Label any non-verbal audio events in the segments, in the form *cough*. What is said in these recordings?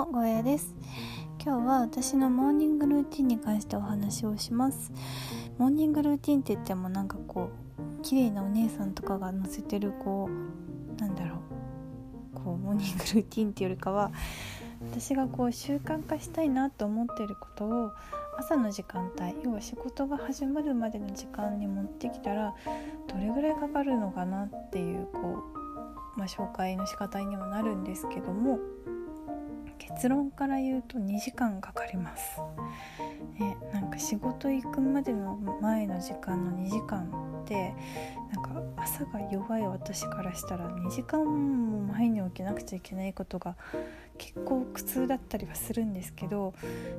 もゴーヤです。今日は私のモーニングルーティンに関してお話をします。モーニングルーティンって言ってもなんかこう綺麗なお姉さんとかが載せてるこうなんだろう。こうモーニングルーティンっていうよりかは私がこう習慣化したいなと思ってることを朝の時間帯要は仕事が始まるまでの時間に持ってきたらどれぐらいかかるのかなっていうこう、まあ、紹介の仕方にはなるんですけども結論から言うと2時間かかります。ね、なんか仕事行くまでの前の時間の2時間ってなんか朝が弱い私からしたら2時間も前に起きなくちゃいけないことが結構苦痛だったりはするんですけど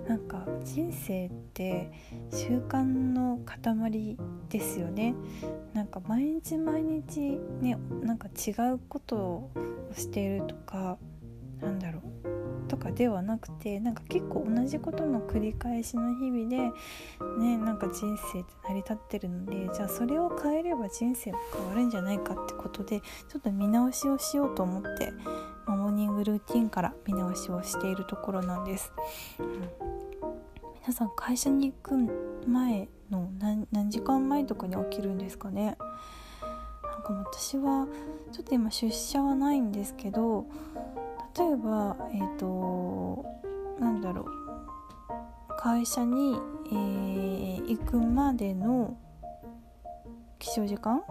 なんか人生って習慣の塊ですよねなんか毎日毎日ねなんか違うことをしているとかなんだろうとかではなくてなんか結構同じことの繰り返しの日々でねなんか人生って成り立ってるのでじゃあそれを変えれば人生も変わるんじゃないかってことでちょっと見直しをしようと思って、まあ、モーニングルーティンから見直しをしているところなんです。うん、皆さん会社に行く前の何時間前とかに起きるんですかね？なんか私はちょっと今出社はないんですけど例えばえっ、ー、となんだろう。会社に、えー、行くまでの起床時間？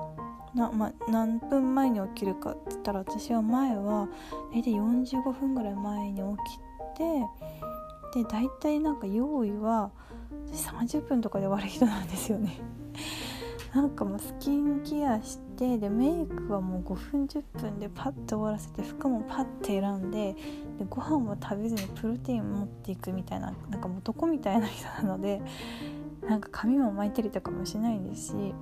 な、ま、何分前に起きるかって言ったら私は前は大体45分ぐらい前に起きてで大体なんか用意は30分とかで終わる人なんですよね。なんかもうスキンケアしてでメイクはもう5分10分でパッと終わらせて服もパッて選んででご飯は食べずにプロテイン持っていくみたいななんか男みたいな人なので *laughs* なんか髪も巻いたりとかもしないですし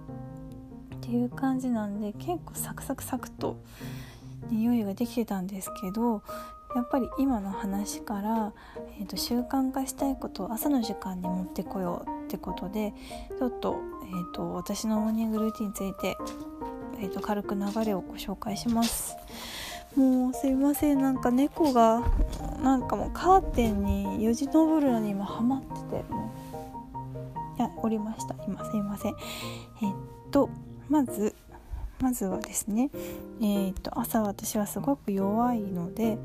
っていう感じなんで結構サクサクサクと匂いができてたんですけどやっぱり今の話から、えーと、習慣化したいことを朝の時間に持ってこようってことでちょっと,、えーと、私のモーニングルーティンについて、えーと、軽く流れをご紹介します。もうすいません。なんか猫がなんかもうカーテンによじ登るのに今ハマっててもういやおりました。今すいません。えー、っとまずまずはですね、えーと、朝私はすごく弱いので、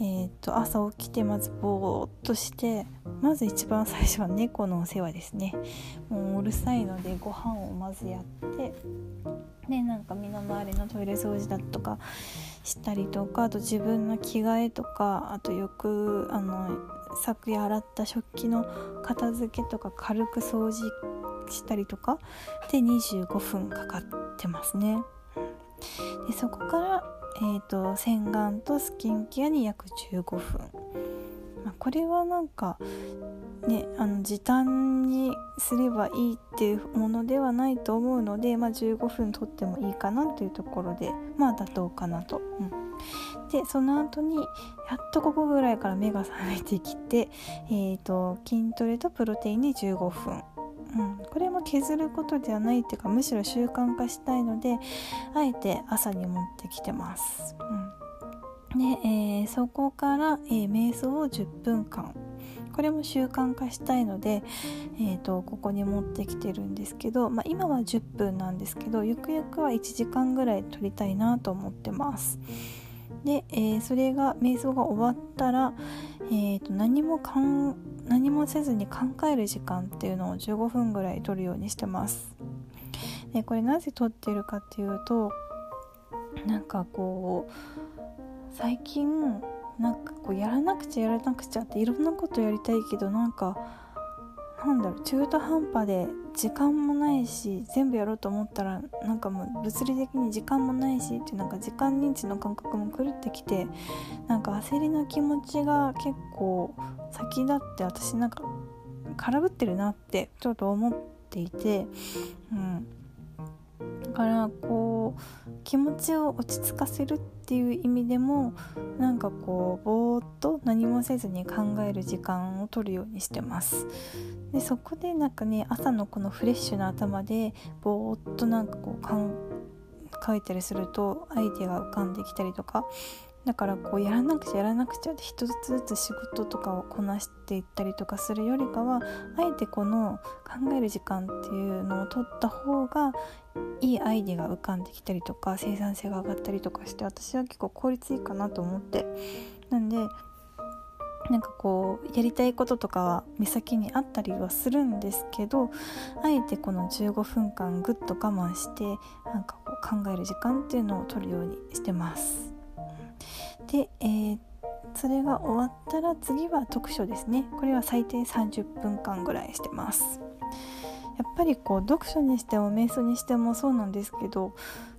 えーと、朝起きてまずぼーっとしてまず一番最初は猫のお世話ですねもううるさいのでご飯をまずやってでなんか身の回りのトイレ掃除だとかしたりとかあと自分の着替えとかあとよくあの昨夜洗った食器の片付けとか軽く掃除したりとかで25分かかってますね。でそこから、えーと、洗顔とスキンケアに約15分、まあ、これはなんかねあの時短にすればいいっていうものではないと思うので、まあ、15分とってもいいかなというところでまあ妥当かなと。うん。でその後にやっとここぐらいから目が覚めてきて、えーと筋トレとプロテインに15分。うん、これも削ることではないっていうかむしろ習慣化したいのであえて朝に持ってきてます。うん、で、えー、そこから、えー、瞑想を10分間これも習慣化したいので、えーと、ここに持ってきてるんですけど、まあ、今は10分なんですけどゆくゆくは1時間ぐらい取りたいなと思ってます。で、えー、それが瞑想が終わったら、えーと、何もかん何もせずに考える時間っていうのを15分ぐらい取るようにしてます。でこれなぜ取ってるかっていうとなんかこう最近なんかこうやらなくちゃやらなくちゃっていろんなことやりたいけどなんかなんだろう中途半端で時間もないし全部やろうと思ったらなんかもう物理的に時間もないしってなんか時間認知の感覚も狂ってきてなんか焦りの気持ちが結構先立って私なんか空振ってるなってちょっと思っていて、うん、からこう気持ちを落ち着かせるっていう意味でもなんかこうぼーっと何もせずに考える時間を取るようにしてます。でそこでなんかね朝のこのフレッシュな頭でぼーっとなんかこう考えたりするとアイデアが浮かんできたりとかだからこうやらなくちゃやらなくちゃって一つずつ仕事とかをこなしていったりとかするよりかはあえてこの考える時間っていうのを取った方がいいアイデアが浮かんできたりとか生産性が上がったりとかして私は結構効率いいかなと思ってなんでなんかこうやりたいこととかは目先にあったりはするんですけどあえてこの15分間ぐっと我慢してなんかこう考える時間っていうのを取るようにしてます。で、えー、それが終わったら次は読書ですねこれは最低30分間ぐらいしてます。やっぱりこう読書にしても瞑想にしてもそうなんですけど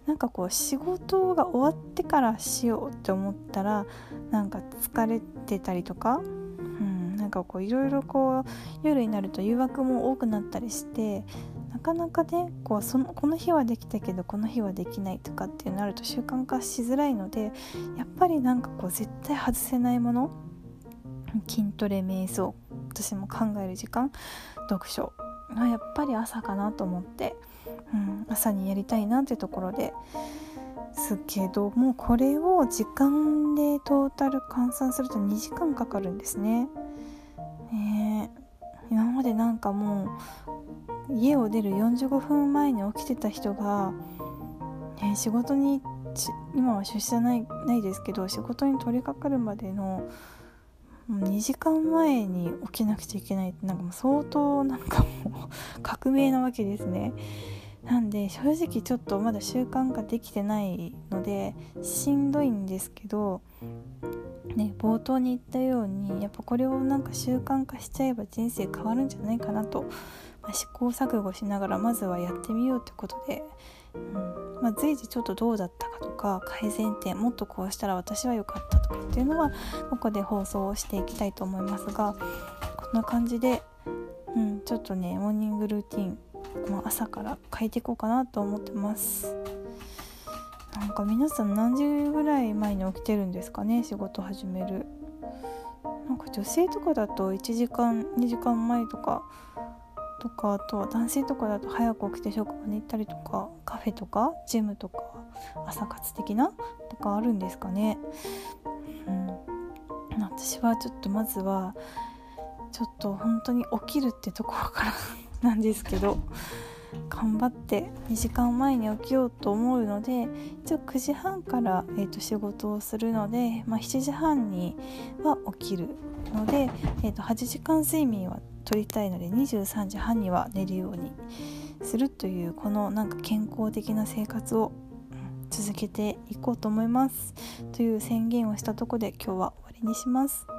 なんかこう仕事が終わってからしようって思ったらなんか疲れてたりとか、うん、なんかこういろいろこう夜になると誘惑も多くなったりしてなかなかねこうそのこの日はできたけどこの日はできないとかってなると習慣化しづらいのでやっぱりなんかこう絶対外せないもの筋トレ瞑想私も考える時間読書はやっぱり朝かなと思ってうん、朝にやりたいなってところですけどもうこれを時間でトータル換算すると2時間かかるんですね。ね今までなんかもう家を出る45分前に起きてた人が、ね、仕事に今は出社ないないですけど仕事に取り掛かるまでの2時間前に起きなくちゃいけないってなんかもう相当なんかもう *laughs* 革命なわけですね。なんで正直ちょっとまだ習慣化できてないのでしんどいんですけどね冒頭に言ったようにやっぱこれをなんか習慣化しちゃえば人生変わるんじゃないかなと、試行錯誤しながらまずはやってみようってことで、うんまあ、随時ちょっとどうだったかとか改善点もっとこうしたら私は良かったとかっていうのはここで放送をしていきたいと思いますがこんな感じで、うん、ちょっとねモーニングルーティンまあ、朝から変えていこうかなと思ってます。なんか皆さん何時ぐらい前に起きてるんですかね仕事始める。なんか女性とかだと1時間2時間前とかとかあとは男性とかだと早く起きて職場に行ったりとかカフェとかジムとか朝活的なとかあるんですかね。うん。私はちょっとまずはちょっと本当に起きるってところから *laughs* なんですけど頑張って2時間前に起きようと思うので一応9時半から、えーと、仕事をするので、まあ、7時半には起きるので、えーと、8時間睡眠は取りたいので23時半には寝るようにするというこのなんか健康的な生活を続けていこうと思いますという宣言をしたとこで今日は終わりにします。